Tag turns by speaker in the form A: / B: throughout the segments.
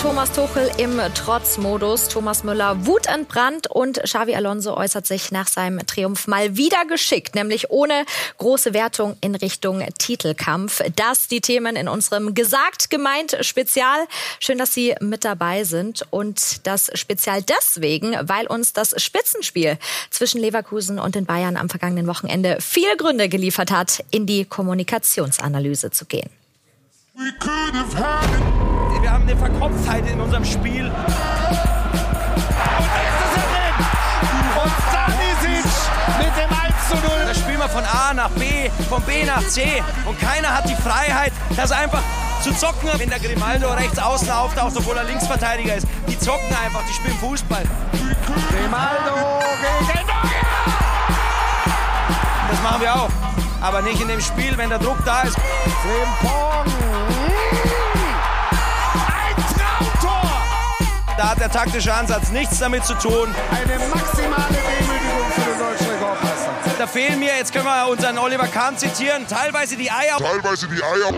A: Thomas Tuchel im Trotzmodus. Thomas Müller wutentbrannt und Xavi Alonso äußert sich nach seinem Triumph mal wieder geschickt, nämlich ohne große Wertung in Richtung Titelkampf. Das die Themen in unserem Gesagt gemeint Spezial. Schön, dass Sie mit dabei sind und das Spezial deswegen, weil uns das Spitzenspiel zwischen Leverkusen und den Bayern am vergangenen Wochenende viele Gründe geliefert hat, in die Kommunikationsanalyse zu gehen.
B: Wir haben eine Verkopftheit in unserem Spiel. Und jetzt ist er drin! Und Stanisic mit dem 1 zu 0. Da spielen wir von A nach B, von B nach C. Und keiner hat die Freiheit, das einfach zu zocken. Wenn der Grimaldo rechts außen auftaucht, obwohl er Linksverteidiger ist. Die zocken einfach, die spielen Fußball. Grimaldo gegen! Das machen wir auch. Aber nicht in dem Spiel, wenn der Druck da ist. Frimpong. Da hat der taktische Ansatz nichts damit zu tun.
C: Eine maximale Demütigung für den deutschen Rekordmeister.
B: Da fehlen mir, jetzt können wir unseren Oliver Kahn zitieren, teilweise die Eier.
D: Teilweise die Eier.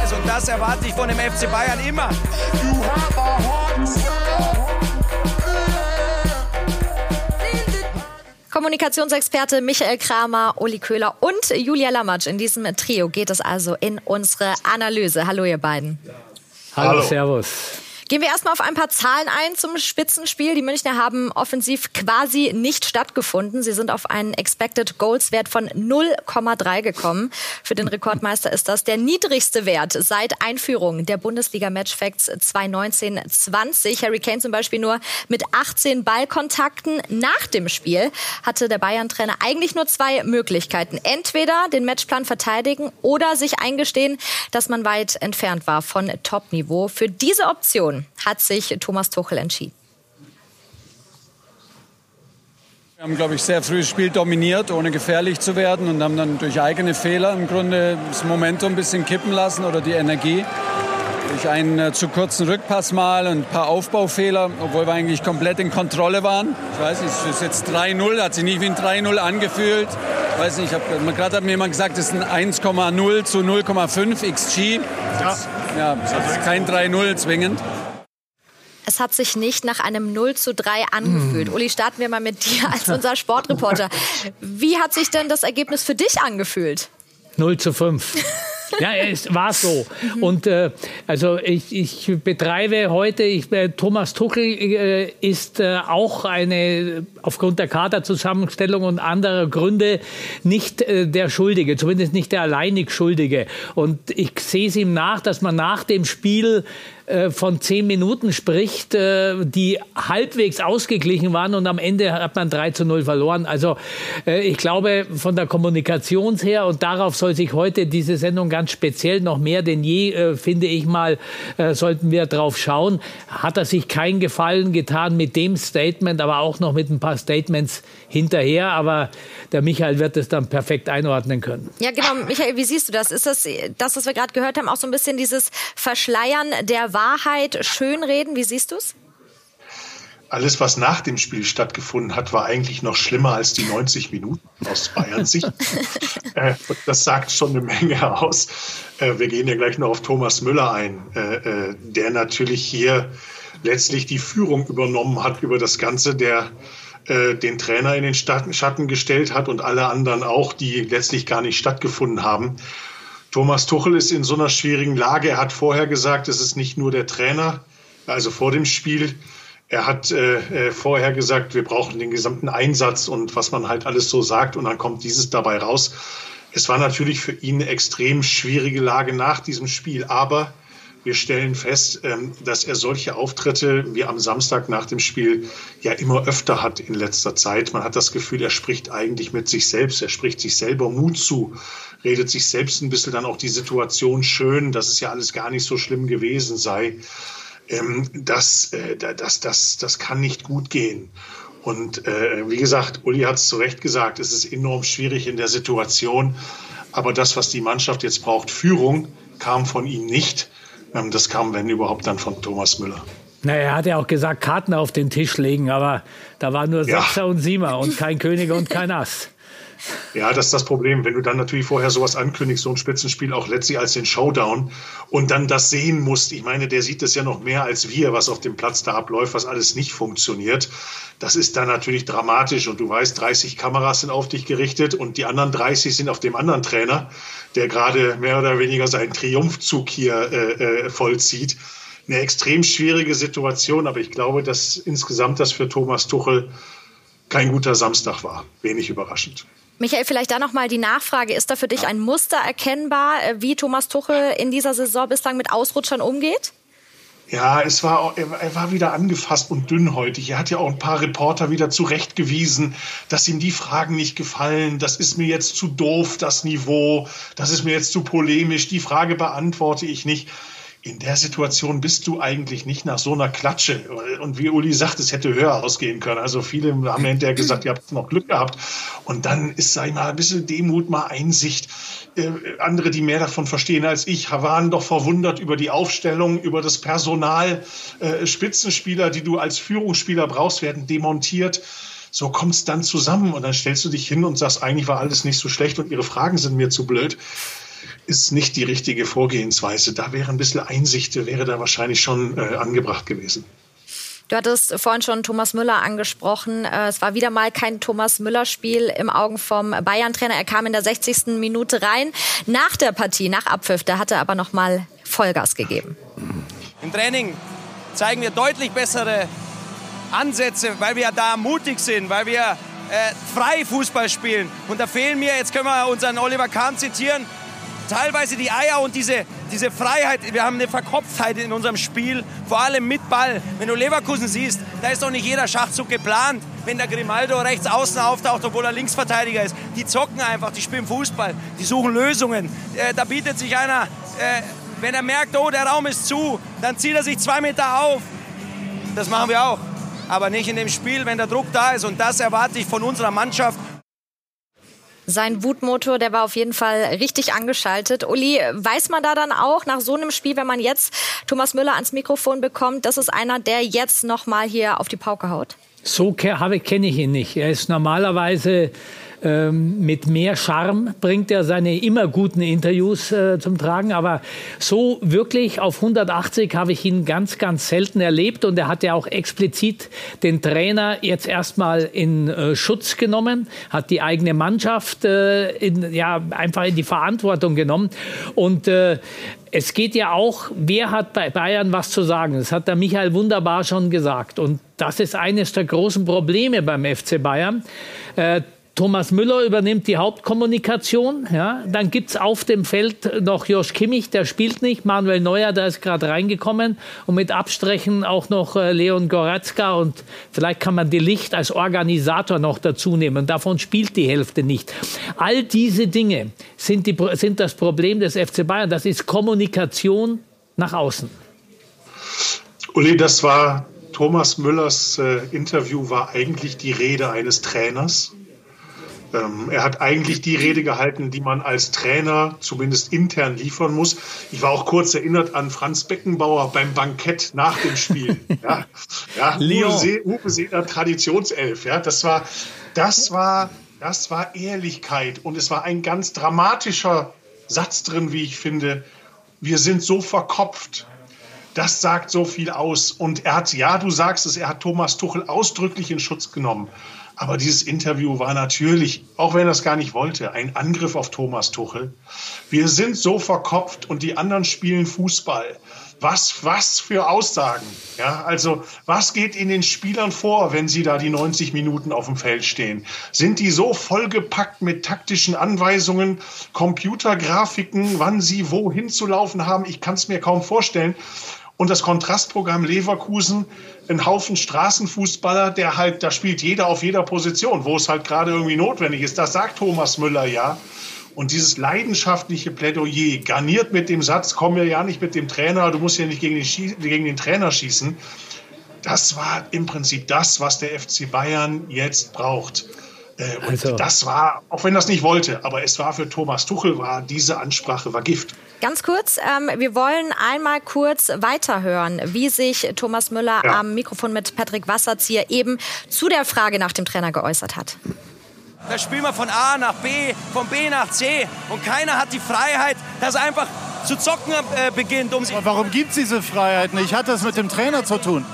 B: Also, und das erwarte ich von dem FC Bayern immer.
A: Kommunikationsexperte Michael Kramer, Uli Köhler und Julia Lammatsch. In diesem Trio geht es also in unsere Analyse. Hallo ihr beiden.
E: Hallo, Hallo. Servus.
A: Gehen wir erstmal auf ein paar Zahlen ein zum Spitzenspiel. Die Münchner haben offensiv quasi nicht stattgefunden. Sie sind auf einen Expected Goals Wert von 0,3 gekommen. Für den Rekordmeister ist das der niedrigste Wert seit Einführung der Bundesliga Matchfacts 2019-20. Harry Kane zum Beispiel nur mit 18 Ballkontakten nach dem Spiel hatte der Bayern-Trainer eigentlich nur zwei Möglichkeiten. Entweder den Matchplan verteidigen oder sich eingestehen, dass man weit entfernt war von Topniveau. Für diese Option hat sich Thomas Tuchel entschieden.
F: Wir haben, glaube ich, sehr früh das Spiel dominiert, ohne gefährlich zu werden und haben dann durch eigene Fehler im Grunde das Momentum ein bisschen kippen lassen oder die Energie. Durch einen äh, zu kurzen Rückpass mal und ein paar Aufbaufehler, obwohl wir eigentlich komplett in Kontrolle waren. Ich weiß nicht, es ist jetzt 3-0, hat sich nicht wie ein 3-0 angefühlt. Ich weiß nicht, gerade hat mir jemand gesagt, es ist ein 1,0 zu 0,5 XG. Das, ja, das ist kein 3-0 zwingend.
A: Es hat sich nicht nach einem 0 zu 3 angefühlt. Mm. Uli, starten wir mal mit dir als unser Sportreporter. Wie hat sich denn das Ergebnis für dich angefühlt?
E: 0 zu 5. Ja, es war so. Mhm. Und äh, also ich, ich betreibe heute, ich, äh, Thomas Tuchel äh, ist äh, auch eine, aufgrund der Kaderzusammenstellung und anderer Gründe, nicht äh, der Schuldige, zumindest nicht der alleinig Schuldige. Und ich sehe es ihm nach, dass man nach dem Spiel äh, von zehn Minuten spricht, äh, die halbwegs ausgeglichen waren und am Ende hat man 3 zu 0 verloren. Also äh, ich glaube, von der Kommunikation her und darauf soll sich heute diese Sendung ganz speziell noch mehr denn je, finde ich mal, sollten wir drauf schauen. Hat er sich keinen Gefallen getan mit dem Statement, aber auch noch mit ein paar Statements hinterher. Aber der Michael wird es dann perfekt einordnen können.
A: Ja, genau. Michael, wie siehst du das? Ist das, das, was wir gerade gehört haben, auch so ein bisschen dieses Verschleiern der Wahrheit? Wahrheit schönreden? Wie siehst du es?
G: Alles, was nach dem Spiel stattgefunden hat, war eigentlich noch schlimmer als die 90 Minuten aus Bayern Sicht. äh, das sagt schon eine Menge aus. Äh, wir gehen ja gleich noch auf Thomas Müller ein, äh, der natürlich hier letztlich die Führung übernommen hat über das Ganze, der den Trainer in den Schatten gestellt hat und alle anderen auch, die letztlich gar nicht stattgefunden haben. Thomas Tuchel ist in so einer schwierigen Lage. Er hat vorher gesagt, es ist nicht nur der Trainer, also vor dem Spiel. Er hat äh, äh, vorher gesagt, wir brauchen den gesamten Einsatz und was man halt alles so sagt und dann kommt dieses dabei raus. Es war natürlich für ihn eine extrem schwierige Lage nach diesem Spiel, aber wir stellen fest, ähm, dass er solche Auftritte wie am Samstag nach dem Spiel ja immer öfter hat in letzter Zeit. Man hat das Gefühl, er spricht eigentlich mit sich selbst, er spricht sich selber Mut zu, redet sich selbst ein bisschen dann auch die Situation schön, dass es ja alles gar nicht so schlimm gewesen sei. Ähm, das, äh, das, das, das kann nicht gut gehen. Und äh, wie gesagt, Uli hat es zu Recht gesagt, es ist enorm schwierig in der Situation. Aber das, was die Mannschaft jetzt braucht, Führung, kam von ihm nicht. Ähm, das kam, wenn überhaupt, dann von Thomas Müller.
E: Naja, er hat ja auch gesagt, Karten auf den Tisch legen, aber da war nur Sechser ja. und Siemer und kein König und kein Ass.
G: Ja, das ist das Problem. Wenn du dann natürlich vorher sowas ankündigst, so ein Spitzenspiel auch letztlich als den Showdown und dann das sehen musst. Ich meine, der sieht das ja noch mehr als wir, was auf dem Platz da abläuft, was alles nicht funktioniert. Das ist dann natürlich dramatisch und du weißt, 30 Kameras sind auf dich gerichtet und die anderen 30 sind auf dem anderen Trainer, der gerade mehr oder weniger seinen Triumphzug hier äh, äh, vollzieht. Eine extrem schwierige Situation, aber ich glaube, dass insgesamt das für Thomas Tuchel kein guter Samstag war. Wenig überraschend.
A: Michael, vielleicht da nochmal die Nachfrage. Ist da für dich ein Muster erkennbar, äh, wie Thomas Tuchel in dieser Saison bislang mit Ausrutschern umgeht?
G: Ja, es war, er war wieder angefasst und dünnhäutig. Er hat ja auch ein paar Reporter wieder zurechtgewiesen, dass ihm die Fragen nicht gefallen. Das ist mir jetzt zu doof, das Niveau. Das ist mir jetzt zu polemisch. Die Frage beantworte ich nicht in der Situation bist du eigentlich nicht nach so einer Klatsche. Und wie Uli sagt, es hätte höher ausgehen können. Also viele haben hinterher gesagt, ihr habt noch Glück gehabt. Und dann ist, ich mal, ein bisschen Demut, mal Einsicht. Äh, andere, die mehr davon verstehen als ich, waren doch verwundert über die Aufstellung, über das Personal. Äh, Spitzenspieler, die du als Führungsspieler brauchst, werden demontiert so kommt es dann zusammen und dann stellst du dich hin und sagst, eigentlich war alles nicht so schlecht und ihre Fragen sind mir zu blöd ist nicht die richtige Vorgehensweise. Da wäre ein bisschen Einsicht, wäre da wahrscheinlich schon äh, angebracht gewesen.
A: Du hattest vorhin schon Thomas Müller angesprochen. Äh, es war wieder mal kein Thomas Müller-Spiel im Augen vom Bayern-Trainer. Er kam in der 60. Minute rein. Nach der Partie, nach Abpfiff, da hat er aber noch mal Vollgas gegeben.
B: Im Training zeigen wir deutlich bessere Ansätze, weil wir da mutig sind, weil wir äh, frei Fußball spielen. Und da fehlen mir, jetzt können wir unseren Oliver Kahn zitieren, teilweise die Eier und diese, diese Freiheit. Wir haben eine Verkopftheit in unserem Spiel, vor allem mit Ball. Wenn du Leverkusen siehst, da ist doch nicht jeder Schachzug geplant, wenn der Grimaldo rechts außen auftaucht, obwohl er Linksverteidiger ist. Die zocken einfach, die spielen Fußball, die suchen Lösungen. Äh, da bietet sich einer, äh, wenn er merkt, oh, der Raum ist zu, dann zieht er sich zwei Meter auf. Das machen wir auch. Aber nicht in dem Spiel, wenn der Druck da ist. Und das erwarte ich von unserer Mannschaft.
A: Sein Wutmotor, der war auf jeden Fall richtig angeschaltet. Uli, weiß man da dann auch nach so einem Spiel, wenn man jetzt Thomas Müller ans Mikrofon bekommt, das ist einer, der jetzt noch mal hier auf die Pauke haut?
E: So kenne ich ihn nicht. Er ist normalerweise ähm, mit mehr Charme bringt er seine immer guten Interviews äh, zum Tragen. Aber so wirklich auf 180 habe ich ihn ganz, ganz selten erlebt. Und er hat ja auch explizit den Trainer jetzt erstmal in äh, Schutz genommen, hat die eigene Mannschaft äh, in, ja, einfach in die Verantwortung genommen. Und äh, es geht ja auch, wer hat bei Bayern was zu sagen? Das hat der Michael wunderbar schon gesagt. Und das ist eines der großen Probleme beim FC Bayern. Thomas Müller übernimmt die Hauptkommunikation. Ja. Dann gibt es auf dem Feld noch Josh Kimmich, der spielt nicht. Manuel Neuer, der ist gerade reingekommen. Und mit Abstrichen auch noch äh, Leon Goretzka. Und vielleicht kann man die Licht als Organisator noch dazu nehmen. Davon spielt die Hälfte nicht. All diese Dinge sind, die, sind das Problem des FC Bayern. Das ist Kommunikation nach außen.
G: Uli, das war Thomas Müllers äh, Interview, war eigentlich die Rede eines Trainers ähm, er hat eigentlich die Rede gehalten, die man als Trainer zumindest intern liefern muss. Ich war auch kurz erinnert an Franz Beckenbauer beim Bankett nach dem Spiel. ja, ja Uwe, See, Traditionself. Ja, das war, das war, das war Ehrlichkeit und es war ein ganz dramatischer Satz drin, wie ich finde. Wir sind so verkopft. Das sagt so viel aus. Und er hat, ja, du sagst es, er hat Thomas Tuchel ausdrücklich in Schutz genommen. Aber dieses Interview war natürlich, auch wenn er es gar nicht wollte, ein Angriff auf Thomas Tuchel. Wir sind so verkopft und die anderen spielen Fußball. Was, was für Aussagen. Ja, also, was geht in den Spielern vor, wenn sie da die 90 Minuten auf dem Feld stehen? Sind die so vollgepackt mit taktischen Anweisungen, Computergrafiken, wann sie wohin zu laufen haben? Ich kann es mir kaum vorstellen. Und das Kontrastprogramm Leverkusen, ein Haufen Straßenfußballer, der halt, da spielt jeder auf jeder Position, wo es halt gerade irgendwie notwendig ist. Das sagt Thomas Müller ja. Und dieses leidenschaftliche Plädoyer, garniert mit dem Satz, komm mir ja nicht mit dem Trainer, du musst ja nicht gegen den, gegen den Trainer schießen. Das war im Prinzip das, was der FC Bayern jetzt braucht. Äh, und also. das war, auch wenn das nicht wollte, aber es war für Thomas Tuchel, war diese Ansprache war Gift.
A: Ganz kurz, ähm, wir wollen einmal kurz weiterhören, wie sich Thomas Müller ja. am Mikrofon mit Patrick Wasserzieher eben zu der Frage nach dem Trainer geäußert hat.
B: Da spielen wir von A nach B, von B nach C und keiner hat die Freiheit, das einfach zu zocken äh, beginnt. Um
D: Aber warum gibt es diese Freiheit nicht? Hat das mit dem Trainer zu tun?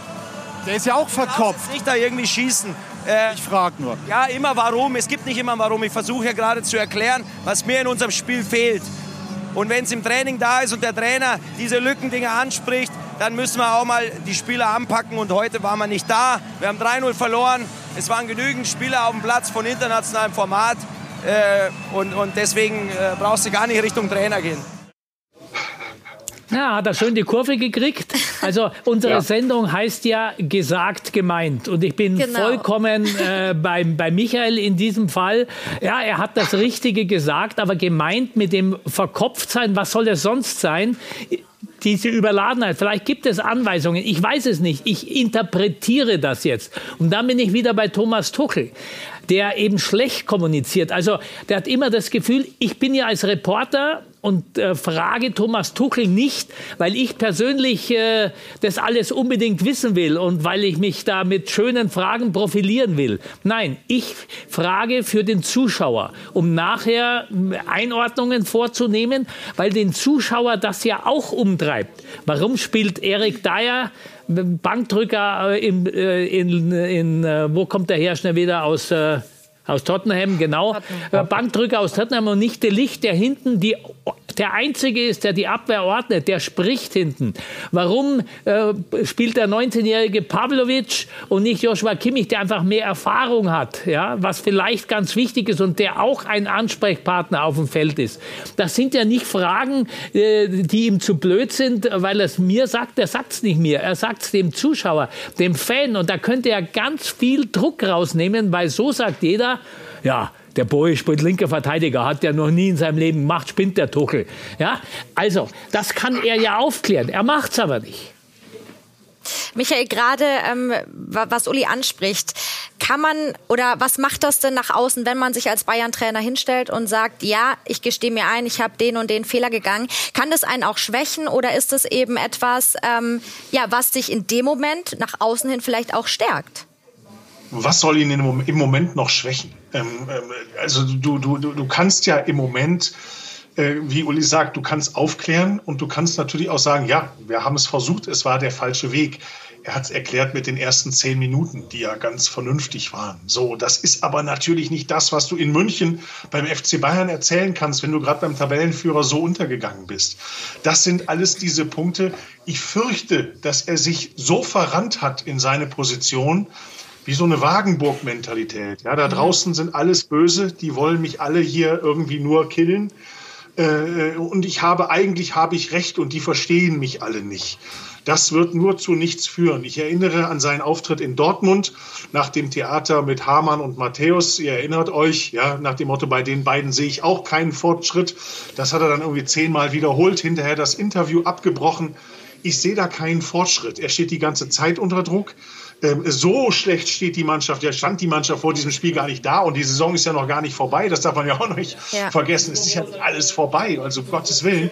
D: Der ist ja auch verkopft.
B: Nicht da irgendwie schießen.
D: Äh, ich frage nur.
B: Ja, immer warum. Es gibt nicht immer warum. Ich versuche ja gerade zu erklären, was mir in unserem Spiel fehlt. Und wenn es im Training da ist und der Trainer diese Lückendinge anspricht, dann müssen wir auch mal die Spieler anpacken. Und heute waren wir nicht da. Wir haben 3-0 verloren. Es waren genügend Spieler auf dem Platz von internationalem Format. Äh, und, und deswegen äh, brauchst du gar nicht Richtung Trainer gehen.
E: Ja, hat er schön die Kurve gekriegt. Also unsere ja. Sendung heißt ja gesagt gemeint und ich bin genau. vollkommen äh, bei, bei Michael in diesem Fall. Ja, er hat das Richtige gesagt, aber gemeint mit dem Verkopftsein, was soll es sonst sein? diese Überladenheit. Vielleicht gibt es Anweisungen. Ich weiß es nicht. Ich interpretiere das jetzt. Und dann bin ich wieder bei Thomas Tuchel der eben schlecht kommuniziert. Also der hat immer das Gefühl, ich bin ja als Reporter und äh, frage Thomas Tuchel nicht, weil ich persönlich äh, das alles unbedingt wissen will und weil ich mich da mit schönen Fragen profilieren will. Nein, ich frage für den Zuschauer, um nachher Einordnungen vorzunehmen, weil den Zuschauer das ja auch umtreibt. Warum spielt Erik Dyer Bankdrücker äh, äh, in, in, in, wo kommt der her schnell wieder aus äh, aus Tottenham, genau. Tottenham. Bankdrücker aus Tottenham und nicht der Licht, der hinten die, der Einzige ist, der die Abwehr ordnet, der spricht hinten. Warum äh, spielt der 19-jährige Pavlovic und nicht Joshua Kimmich, der einfach mehr Erfahrung hat, ja, was vielleicht ganz wichtig ist und der auch ein Ansprechpartner auf dem Feld ist. Das sind ja nicht Fragen, äh, die ihm zu blöd sind, weil er es mir sagt, er sagt es nicht mir, er sagt es dem Zuschauer, dem Fan und da könnte er ganz viel Druck rausnehmen, weil so sagt jeder, ja, der Boy spielt linker Verteidiger, hat ja noch nie in seinem Leben gemacht, spinnt der Tuchel. Ja, also, das kann er ja aufklären. Er macht es aber nicht.
A: Michael, gerade ähm, was Uli anspricht, kann man oder was macht das denn nach außen, wenn man sich als Bayern-Trainer hinstellt und sagt, ja, ich gestehe mir ein, ich habe den und den Fehler gegangen. Kann das einen auch schwächen oder ist das eben etwas, ähm, ja, was dich in dem Moment nach außen hin vielleicht auch stärkt?
G: was soll ihn im Moment noch schwächen? Ähm, ähm, also du, du, du kannst ja im Moment, äh, wie Uli sagt, du kannst aufklären und du kannst natürlich auch sagen, ja, wir haben es versucht, es war der falsche Weg. Er hat es erklärt mit den ersten zehn Minuten, die ja ganz vernünftig waren. So, das ist aber natürlich nicht das, was du in München beim FC Bayern erzählen kannst, wenn du gerade beim Tabellenführer so untergegangen bist. Das sind alles diese Punkte. Ich fürchte, dass er sich so verrannt hat in seine Position, wie so eine Wagenburg-Mentalität. Ja, da mhm. draußen sind alles böse, die wollen mich alle hier irgendwie nur killen. Äh, und ich habe, eigentlich habe ich recht und die verstehen mich alle nicht. Das wird nur zu nichts führen. Ich erinnere an seinen Auftritt in Dortmund nach dem Theater mit Hamann und Matthäus. Ihr erinnert euch, ja, nach dem Motto, bei den beiden sehe ich auch keinen Fortschritt. Das hat er dann irgendwie zehnmal wiederholt, hinterher das Interview abgebrochen. Ich sehe da keinen Fortschritt. Er steht die ganze Zeit unter Druck. Ähm, so schlecht steht die Mannschaft, ja stand die Mannschaft vor diesem Spiel gar nicht da und die Saison ist ja noch gar nicht vorbei, das darf man ja auch nicht ja. vergessen. Es ist ja alles vorbei, also um Gottes Willen.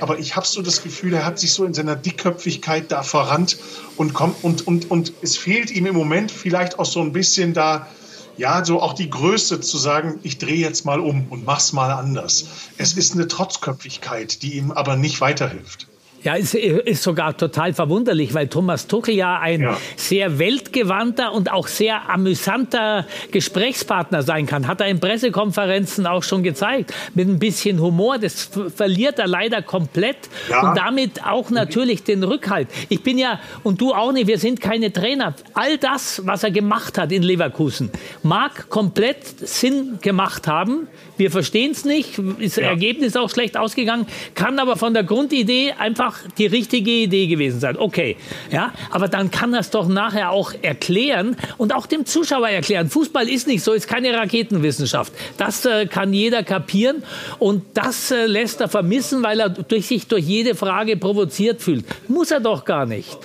G: Aber ich habe so das Gefühl, er hat sich so in seiner Dickköpfigkeit da verrannt und kommt und, und, und es fehlt ihm im Moment vielleicht auch so ein bisschen da, ja, so auch die Größe zu sagen, ich drehe jetzt mal um und mach's mal anders. Es ist eine Trotzköpfigkeit, die ihm aber nicht weiterhilft.
E: Ja, ist, ist sogar total verwunderlich, weil Thomas Tuchel ja ein ja. sehr weltgewandter und auch sehr amüsanter Gesprächspartner sein kann. Hat er in Pressekonferenzen auch schon gezeigt. Mit ein bisschen Humor. Das verliert er leider komplett. Ja. Und damit auch natürlich den Rückhalt. Ich bin ja, und du auch nicht, wir sind keine Trainer. All das, was er gemacht hat in Leverkusen, mag komplett Sinn gemacht haben. Wir verstehen es nicht. Ist ja. Ergebnis auch schlecht ausgegangen. Kann aber von der Grundidee einfach die richtige Idee gewesen sein. Okay, ja, aber dann kann das doch nachher auch erklären und auch dem Zuschauer erklären. Fußball ist nicht so, ist keine Raketenwissenschaft. Das äh, kann jeder kapieren und das äh, lässt er vermissen, weil er durch sich durch jede Frage provoziert fühlt. Muss er doch gar nicht.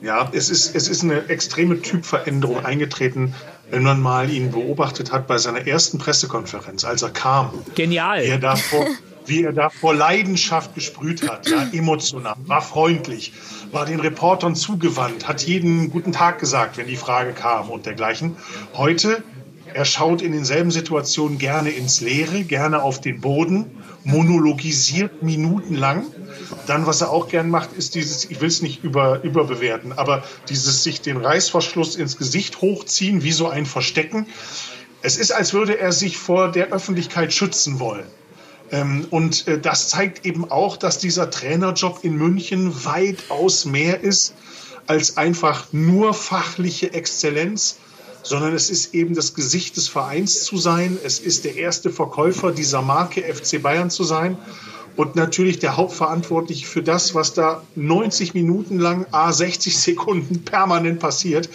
G: Ja, es ist, es ist eine extreme Typveränderung eingetreten, wenn man mal ihn beobachtet hat bei seiner ersten Pressekonferenz, als er kam.
E: Genial.
G: Er da vor, wie er da vor Leidenschaft gesprüht hat, ja, emotional, war freundlich, war den Reportern zugewandt, hat jeden guten Tag gesagt, wenn die Frage kam und dergleichen. Heute Er schaut in denselben Situationen gerne ins Leere, gerne auf den Boden, monologisiert minutenlang. Dann, was er auch gern macht, ist dieses, ich will es nicht über, überbewerten, aber dieses sich den Reißverschluss ins Gesicht hochziehen, wie so ein Verstecken. Es ist, als würde er sich vor der Öffentlichkeit schützen wollen. Ähm, und äh, das zeigt eben auch, dass dieser Trainerjob in München weitaus mehr ist als einfach nur fachliche Exzellenz, sondern es ist eben das Gesicht des Vereins zu sein. Es ist der erste Verkäufer dieser Marke FC Bayern zu sein und natürlich der Hauptverantwortliche für das, was da 90 Minuten lang, a 60 Sekunden permanent passiert.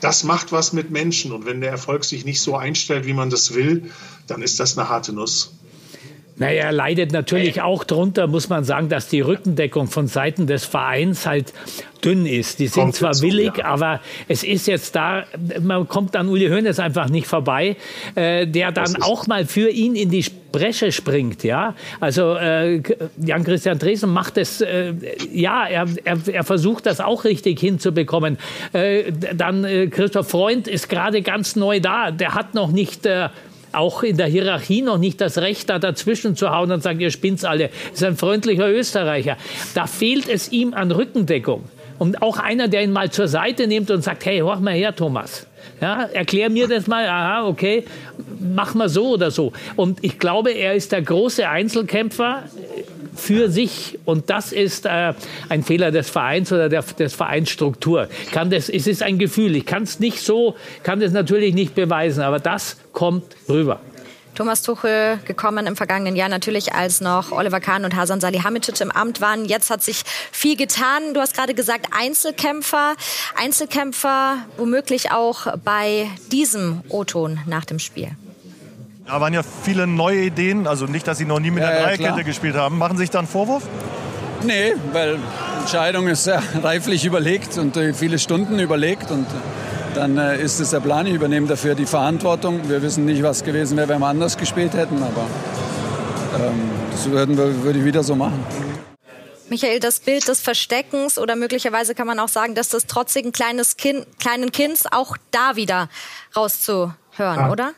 G: Das macht was mit Menschen und wenn der Erfolg sich nicht so einstellt, wie man das will, dann ist das eine harte Nuss.
E: Naja, er leidet natürlich auch darunter, muss man sagen, dass die Rückendeckung von Seiten des Vereins halt dünn ist. Die sind kommt zwar willig, ja. aber es ist jetzt da, man kommt an Uli Hoeneß einfach nicht vorbei, äh, der dann auch mal für ihn in die Bresche springt, ja. Also äh, Jan-Christian Dresen macht es, äh, ja, er, er, er, versucht das auch richtig hinzubekommen. Äh, dann äh, Christoph Freund ist gerade ganz neu da, der hat noch nicht äh, auch in der Hierarchie noch nicht das Recht, da dazwischen zu hauen und sagen, ihr spinnt's alle. Das ist ein freundlicher Österreicher. Da fehlt es ihm an Rückendeckung. Und auch einer, der ihn mal zur Seite nimmt und sagt, hey, hör mal her, Thomas. Ja, erklär mir das mal, aha, okay, mach mal so oder so. Und ich glaube, er ist der große Einzelkämpfer für sich und das ist äh, ein Fehler des Vereins oder der des Vereinsstruktur. Kann das, es ist ein Gefühl. Ich kann es nicht so, kann das natürlich nicht beweisen, aber das kommt rüber.
A: Thomas Tuchel gekommen im vergangenen Jahr natürlich, als noch Oliver Kahn und Hasan Salihamidzic im Amt waren. Jetzt hat sich viel getan. Du hast gerade gesagt Einzelkämpfer, Einzelkämpfer womöglich auch bei diesem O-Ton nach dem Spiel.
H: Da waren ja viele neue Ideen, also nicht, dass Sie noch nie mit der ja, Dreierkette ja, gespielt haben. Machen Sie sich da einen Vorwurf?
F: Nee, weil die Entscheidung ist sehr reiflich überlegt und äh, viele Stunden überlegt und dann äh, ist es der Plan. Ich übernehme dafür die Verantwortung. Wir wissen nicht, was gewesen wäre, wenn wir anders gespielt hätten, aber ähm, das würden wir, würde ich wieder so machen.
A: Michael, das Bild des Versteckens oder möglicherweise kann man auch sagen, dass das trotzigen kleines kind, kleinen Kinds auch da wieder rauszuhören, ja. oder?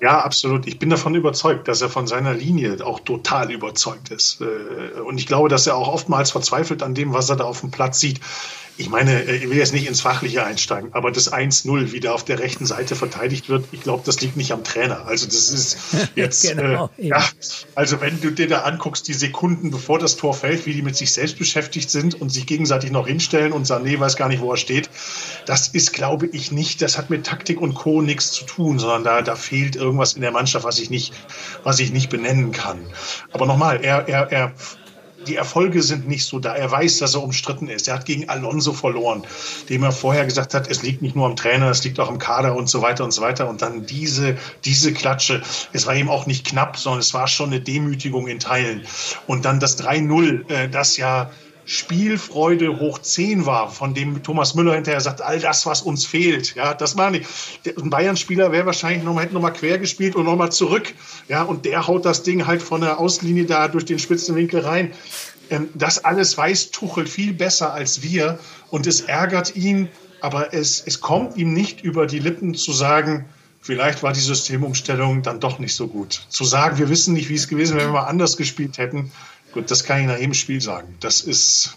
G: Ja, absolut. Ich bin davon überzeugt, dass er von seiner Linie auch total überzeugt ist. Äh, und ich glaube, dass er auch oftmals verzweifelt an dem, was er da auf dem Platz sieht ich meine, äh, ich will jetzt nicht ins Fachliche einsteigen, aber das 1-0 wie da auf der rechten Seite verteidigt wird, ich glaube, das liegt nicht am Trainer. Also das ist jetzt, genau, äh, ja, also wenn du dir da anguckst, die Sekunden bevor das Tor fällt, wie die mit sich selbst beschäftigt sind und sich gegenseitig noch hinstellen und Sané weiß gar nicht, wo er steht, das ist, glaube ich, nicht, das hat mit Taktik und Co. nichts zu tun, sondern da, da fehlt irgendwas in der Mannschaft, was ich nicht, was ich nicht benennen kann. Aber nochmal, er, er, er die Erfolge sind nicht so da. Er weiß, dass er umstritten ist. Er hat gegen Alonso verloren, dem er vorher gesagt hat, es liegt nicht nur am Trainer, es liegt auch am Kader und so weiter und so weiter. Und dann diese, diese Klatsche. Es war ihm auch nicht knapp, sondern es war schon eine Demütigung in Teilen. Und dann das 3-0, äh, das ja Spielfreude hoch 10 war, von dem Thomas Müller hinterher sagt, all das, was uns fehlt. Ja, das war nicht. Ein Bayern-Spieler wäre wahrscheinlich noch mal, hätte nochmal quer gespielt und nochmal zurück. Ja, und der haut das Ding halt von der Außenlinie da durch den spitzen Winkel rein. Ähm, das alles weiß Tuchel viel besser als wir und es ärgert ihn, aber es, es kommt ihm nicht über die Lippen zu sagen, vielleicht war die Systemumstellung dann doch nicht so gut. Zu sagen, wir wissen nicht, wie es gewesen wäre, wenn wir anders gespielt hätten, Gut, das kann ich nach jedem Spiel sagen. Das ist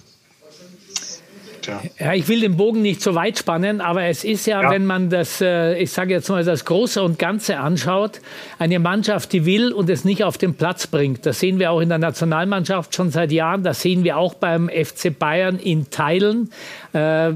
E: ja. ja. ich will den Bogen nicht so weit spannen, aber es ist ja, ja. wenn man das, äh, ich sage jetzt mal, das Große und Ganze anschaut, eine Mannschaft, die will und es nicht auf den Platz bringt. Das sehen wir auch in der Nationalmannschaft schon seit Jahren. Das sehen wir auch beim FC Bayern in Teilen äh,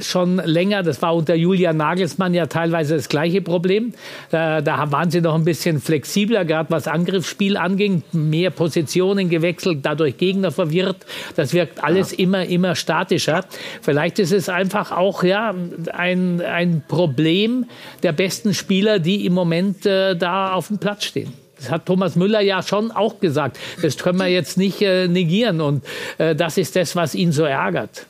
E: schon länger. Das war unter Julian Nagelsmann ja teilweise das gleiche Problem. Da, da waren sie noch ein bisschen flexibler, gerade was Angriffsspiel anging, mehr Positionen gewechselt, dadurch Gegner verwirrt. Das wirkt alles ja. immer, immer statischer. Vielleicht ist es einfach auch ja, ein, ein Problem der besten Spieler, die im Moment äh, da auf dem Platz stehen. Das hat Thomas Müller ja schon auch gesagt. Das können wir jetzt nicht äh, negieren. Und äh, das ist das, was ihn so ärgert.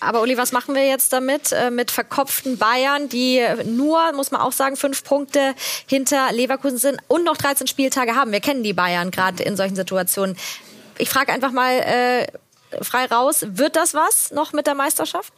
A: Aber Uli, was machen wir jetzt damit? Äh, mit verkopften Bayern, die nur, muss man auch sagen, fünf Punkte hinter Leverkusen sind und noch 13 Spieltage haben. Wir kennen die Bayern gerade in solchen Situationen. Ich frage einfach mal äh, frei raus, wird das was noch mit der Meisterschaft?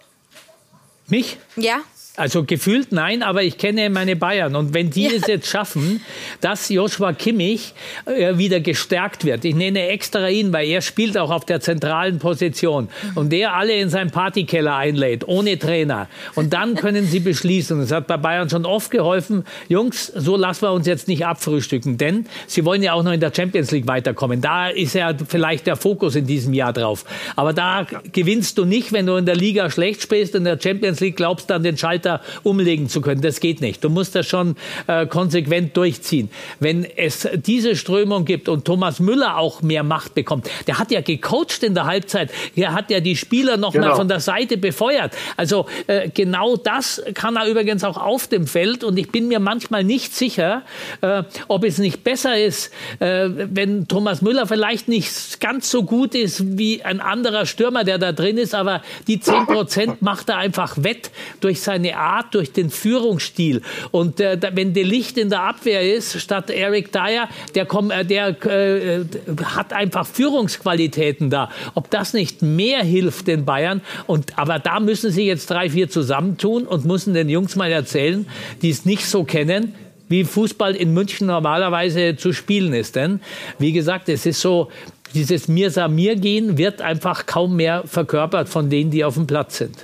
E: Mich?
A: Ja.
E: Also gefühlt nein, aber ich kenne meine Bayern. Und wenn die ja. es jetzt schaffen, dass Joshua Kimmich äh, wieder gestärkt wird, ich nenne extra ihn, weil er spielt auch auf der zentralen Position und der alle in seinen Partykeller einlädt, ohne Trainer. Und dann können sie beschließen. Es hat bei Bayern schon oft geholfen, Jungs, so lassen wir uns jetzt nicht abfrühstücken, denn sie wollen ja auch noch in der Champions League weiterkommen. Da ist ja vielleicht der Fokus in diesem Jahr drauf. Aber da gewinnst du nicht, wenn du in der Liga schlecht spielst, in der Champions League glaubst du an den Schalter Schalter umlegen zu können. Das geht nicht. Du musst das schon äh, konsequent durchziehen. Wenn es diese Strömung gibt und Thomas Müller auch mehr Macht bekommt, der hat ja gecoacht in der Halbzeit. Er hat ja die Spieler noch genau. mal von der Seite befeuert. Also äh, genau das kann er übrigens auch auf dem Feld. Und ich bin mir manchmal nicht sicher, äh, ob es nicht besser ist, äh, wenn Thomas Müller vielleicht nicht ganz so gut ist wie ein anderer Stürmer, der da drin ist, aber die 10 Prozent macht er einfach wett durch seine Art, durch den Führungsstil. Und äh, wenn der Licht in der Abwehr ist, statt Eric Dyer, der, komm, äh, der äh, hat einfach Führungsqualitäten da. Ob das nicht mehr hilft den Bayern? Und, aber da müssen sie jetzt drei, vier zusammentun und müssen den Jungs mal erzählen, die es nicht so kennen, wie Fußball in München normalerweise zu spielen ist. Denn, wie gesagt, es ist so, dieses Mir-Samir-Gehen wird einfach kaum mehr verkörpert von denen, die auf dem Platz sind.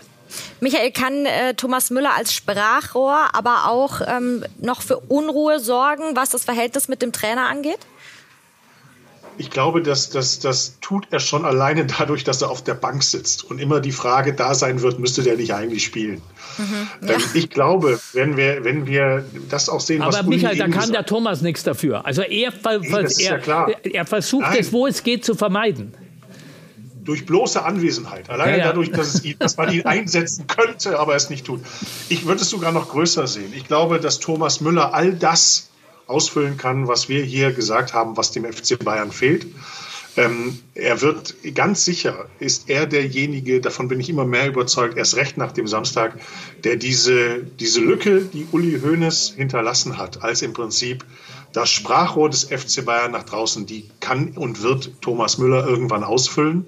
A: Michael, kann äh, Thomas Müller als Sprachrohr aber auch ähm, noch für Unruhe sorgen, was das Verhältnis mit dem Trainer angeht?
G: Ich glaube, dass das, das tut er schon alleine dadurch, dass er auf der Bank sitzt und immer die Frage da sein wird, müsste der nicht eigentlich spielen. Mhm, ja. ähm, ich glaube, wenn wir, wenn wir das auch sehen,
E: Aber was Michael, da kann der Thomas nichts dafür. Also er, nee, er, ja er versucht Nein. es, wo es geht, zu vermeiden
G: durch bloße Anwesenheit. Alleine ja, ja. dadurch, dass, es ihn, dass man ihn einsetzen könnte, aber es nicht tut. Ich würde es sogar noch größer sehen. Ich glaube, dass Thomas Müller all das ausfüllen kann, was wir hier gesagt haben, was dem FC Bayern fehlt. Ähm, er wird ganz sicher, ist er derjenige, davon bin ich immer mehr überzeugt, erst recht nach dem Samstag, der diese, diese Lücke, die Uli Hoeneß hinterlassen hat, als im Prinzip das Sprachrohr des FC Bayern nach draußen, die kann und wird Thomas Müller irgendwann ausfüllen.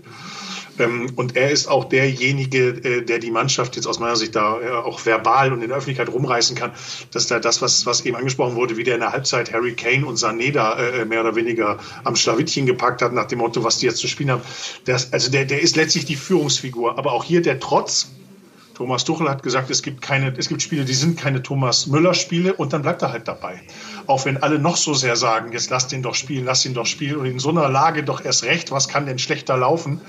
G: Ähm, und er ist auch derjenige, äh, der die Mannschaft jetzt aus meiner Sicht da äh, auch verbal und in der Öffentlichkeit rumreißen kann, dass da das, was, was eben angesprochen wurde, wie der in der Halbzeit Harry Kane und Sané da äh, mehr oder weniger am Schlawittchen gepackt hat, nach dem Motto, was die jetzt zu spielen haben. Das, also der, der ist letztlich die Führungsfigur. Aber auch hier der Trotz, Thomas Tuchel hat gesagt, es gibt keine, es gibt Spiele, die sind keine Thomas Müller Spiele und dann bleibt er halt dabei. Auch wenn alle noch so sehr sagen, jetzt lass den doch spielen, lass ihn doch spielen und in so einer Lage doch erst recht, was kann denn schlechter laufen?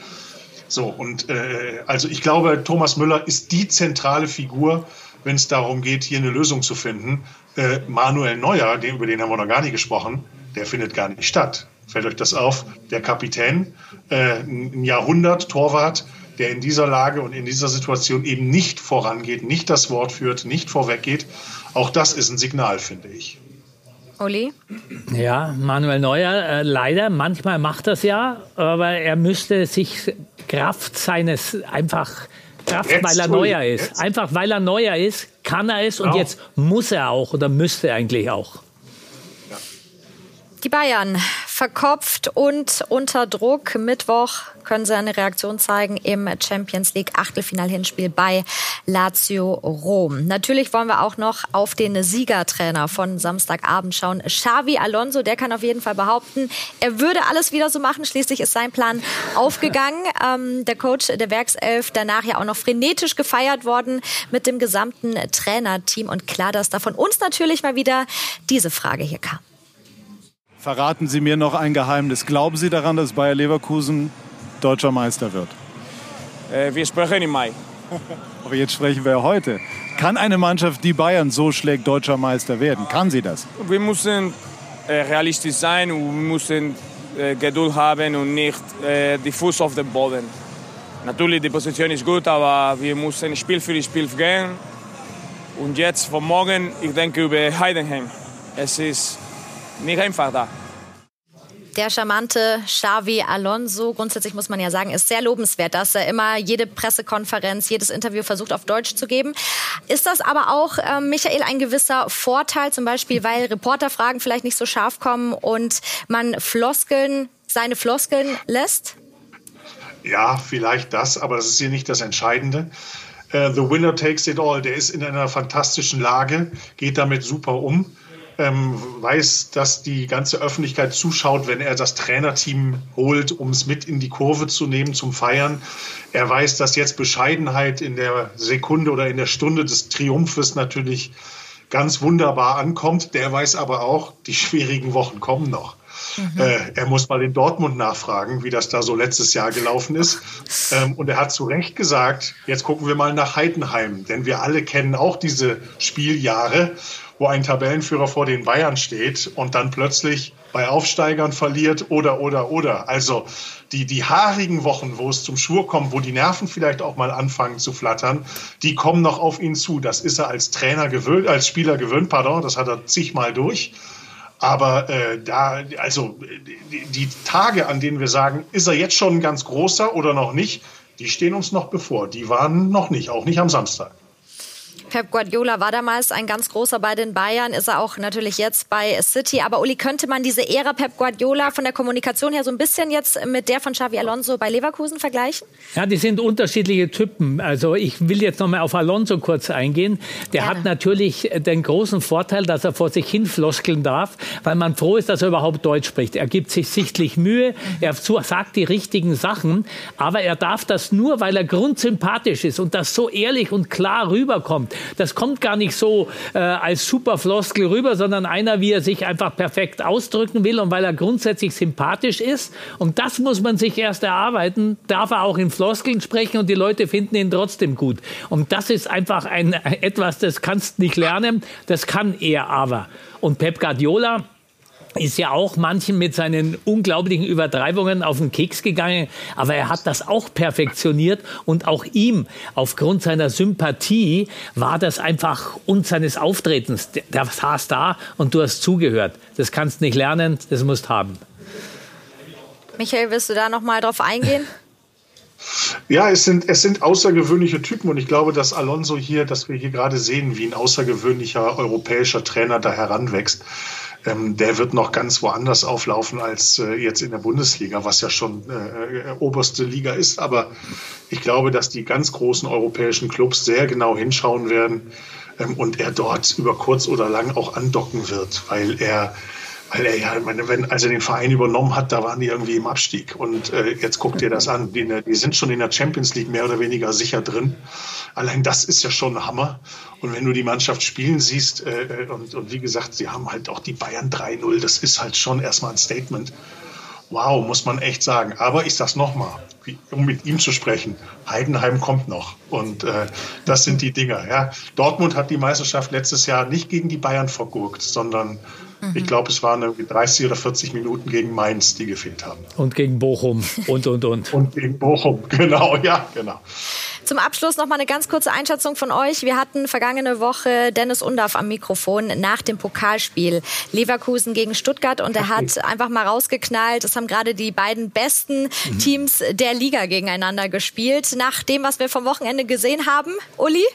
G: So, und äh, also ich glaube, Thomas Müller ist die zentrale Figur, wenn es darum geht, hier eine Lösung zu finden. Äh, Manuel Neuer, den, über den haben wir noch gar nicht gesprochen, der findet gar nicht statt. Fällt euch das auf? Der Kapitän, äh, ein Jahrhundert Torwart, der in dieser Lage und in dieser Situation eben nicht vorangeht, nicht das Wort führt, nicht vorweggeht. Auch das ist ein Signal, finde ich.
A: Oli?
E: Ja, Manuel Neuer, äh, leider, manchmal macht das ja, aber er müsste sich Kraft seines einfach Kraft, jetzt, weil er neuer ist. Jetzt. Einfach weil er neuer ist, kann er es genau. und jetzt muss er auch oder müsste eigentlich auch.
A: Die Bayern verkopft und unter Druck. Mittwoch können sie eine Reaktion zeigen im Champions League Achtelfinal-Hinspiel bei Lazio Rom. Natürlich wollen wir auch noch auf den Siegertrainer von Samstagabend schauen. Xavi Alonso, der kann auf jeden Fall behaupten, er würde alles wieder so machen. Schließlich ist sein Plan aufgegangen. Ähm, der Coach der Werkself danach ja auch noch frenetisch gefeiert worden mit dem gesamten Trainerteam. Und klar, dass da von uns natürlich mal wieder diese Frage hier kam.
D: Verraten Sie mir noch ein Geheimnis. Glauben Sie daran, dass Bayer Leverkusen deutscher Meister wird?
I: Äh, wir sprechen im Mai.
D: Aber jetzt sprechen wir heute. Kann eine Mannschaft, die Bayern so schlägt, deutscher Meister werden? Kann sie das?
I: Wir müssen äh, realistisch sein und wir müssen äh, Geduld haben und nicht äh, die Fuß auf den Boden. Natürlich, die Position ist gut, aber wir müssen Spiel für Spiel gehen. Und jetzt, von morgen, ich denke über Heidenheim. Es ist nicht einfach da.
A: Der charmante Xavi Alonso, grundsätzlich muss man ja sagen, ist sehr lobenswert, dass er immer jede Pressekonferenz, jedes Interview versucht auf Deutsch zu geben. Ist das aber auch, äh, Michael, ein gewisser Vorteil, zum Beispiel, weil Reporterfragen vielleicht nicht so scharf kommen und man Floskeln, seine Floskeln lässt?
G: Ja, vielleicht das, aber das ist hier nicht das Entscheidende. äh, The Winner Takes It All, der ist in einer fantastischen Lage, geht damit super um. Ähm, weiß, dass die ganze Öffentlichkeit zuschaut, wenn er das Trainerteam holt, um es mit in die Kurve zu nehmen zum Feiern. Er weiß, dass jetzt Bescheidenheit in der Sekunde oder in der Stunde des Triumphes natürlich ganz wunderbar ankommt. Der weiß aber auch, die schwierigen Wochen kommen noch. Mhm. Äh, er muss mal in Dortmund nachfragen, wie das da so letztes Jahr gelaufen ist. Ähm, und er hat zu Recht gesagt, jetzt gucken wir mal nach Heidenheim, denn wir alle kennen auch diese Spieljahre, wo ein Tabellenführer vor den Bayern steht und dann plötzlich bei Aufsteigern verliert oder, oder, oder. Also die, die haarigen Wochen, wo es zum Schwur kommt, wo die Nerven vielleicht auch mal anfangen zu flattern, die kommen noch auf ihn zu. Das ist er als Trainer gewöhnt, als Spieler gewöhnt, pardon, das hat er zigmal durch. Aber äh, da, also die, die Tage, an denen wir sagen, ist er jetzt schon ein ganz großer oder noch nicht, die stehen uns noch bevor. Die waren noch nicht, auch nicht am Samstag.
A: Pep Guardiola war damals ein ganz großer bei den Bayern, ist er auch natürlich jetzt bei City. Aber Uli, könnte man diese Ära Pep Guardiola von der Kommunikation her so ein bisschen jetzt mit der von Xavi Alonso bei Leverkusen vergleichen?
E: Ja, die sind unterschiedliche Typen. Also ich will jetzt noch mal auf Alonso kurz eingehen. Der Gerne. hat natürlich den großen Vorteil, dass er vor sich hin floskeln darf, weil man froh ist, dass er überhaupt Deutsch spricht. Er gibt sich sichtlich Mühe, er sagt die richtigen Sachen, aber er darf das nur, weil er grundsympathisch ist und das so ehrlich und klar rüberkommt. Das kommt gar nicht so äh, als Superfloskel rüber, sondern einer, wie er sich einfach perfekt ausdrücken will und weil er grundsätzlich sympathisch ist. Und das muss man sich erst erarbeiten. Darf er auch in Floskeln sprechen und die Leute finden ihn trotzdem gut. Und das ist einfach ein, etwas, das kannst nicht lernen. Das kann er aber. Und Pep Guardiola, ist ja auch manchen mit seinen unglaublichen Übertreibungen auf den Keks gegangen, aber er hat das auch perfektioniert und auch ihm aufgrund seiner Sympathie war das einfach und seines Auftretens. Der saß da und du hast zugehört. Das kannst nicht lernen, das musst haben.
A: Michael, willst du da noch mal drauf eingehen?
G: Ja, es sind, es sind außergewöhnliche Typen und ich glaube, dass Alonso hier, dass wir hier gerade sehen, wie ein außergewöhnlicher europäischer Trainer da heranwächst ähm, der wird noch ganz woanders auflaufen als äh, jetzt in der Bundesliga, was ja schon äh, oberste Liga ist. Aber ich glaube, dass die ganz großen europäischen Clubs sehr genau hinschauen werden ähm, und er dort über kurz oder lang auch andocken wird, weil er weil er ja, meine, wenn, als er den Verein übernommen hat, da waren die irgendwie im Abstieg. Und äh, jetzt guckt dir das an. Die, die sind schon in der Champions League mehr oder weniger sicher drin. Allein das ist ja schon ein Hammer. Und wenn du die Mannschaft spielen siehst, äh, und, und wie gesagt, sie haben halt auch die Bayern 3-0, das ist halt schon erstmal ein Statement. Wow, muss man echt sagen. Aber ich sag's nochmal, um mit ihm zu sprechen, Heidenheim kommt noch. Und äh, das sind die Dinger. Ja. Dortmund hat die Meisterschaft letztes Jahr nicht gegen die Bayern vergurkt, sondern Mhm. Ich glaube, es waren irgendwie 30 oder 40 Minuten gegen Mainz, die gefehlt haben.
E: Und gegen Bochum und, und, und.
G: und gegen Bochum, genau, ja, genau.
A: Zum Abschluss noch mal eine ganz kurze Einschätzung von euch. Wir hatten vergangene Woche Dennis Undaff am Mikrofon nach dem Pokalspiel Leverkusen gegen Stuttgart und er hat einfach mal rausgeknallt. Es haben gerade die beiden besten mhm. Teams der Liga gegeneinander gespielt. Nach dem, was wir vom Wochenende gesehen haben, Uli?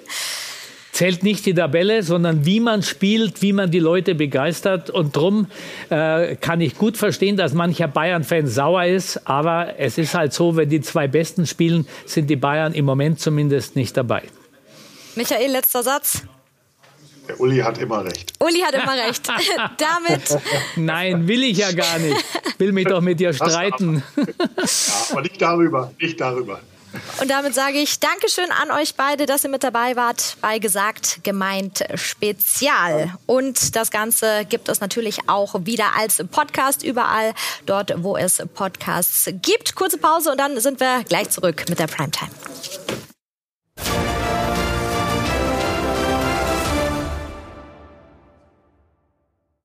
E: Zählt nicht die Tabelle, sondern wie man spielt, wie man die Leute begeistert. Und darum äh, kann ich gut verstehen, dass mancher Bayern-Fan sauer ist. Aber es ist halt so, wenn die zwei Besten spielen, sind die Bayern im Moment zumindest nicht dabei.
A: Michael, letzter Satz.
G: Der Uli hat immer recht.
A: Uli hat immer recht. Damit.
E: Nein, will ich ja gar nicht. Will mich doch mit dir streiten.
G: ja, aber nicht darüber, nicht darüber.
A: Und damit sage ich Dankeschön an euch beide, dass ihr mit dabei wart bei Gesagt gemeint Spezial. Und das Ganze gibt es natürlich auch wieder als Podcast überall dort, wo es Podcasts gibt. Kurze Pause und dann sind wir gleich zurück mit der Primetime.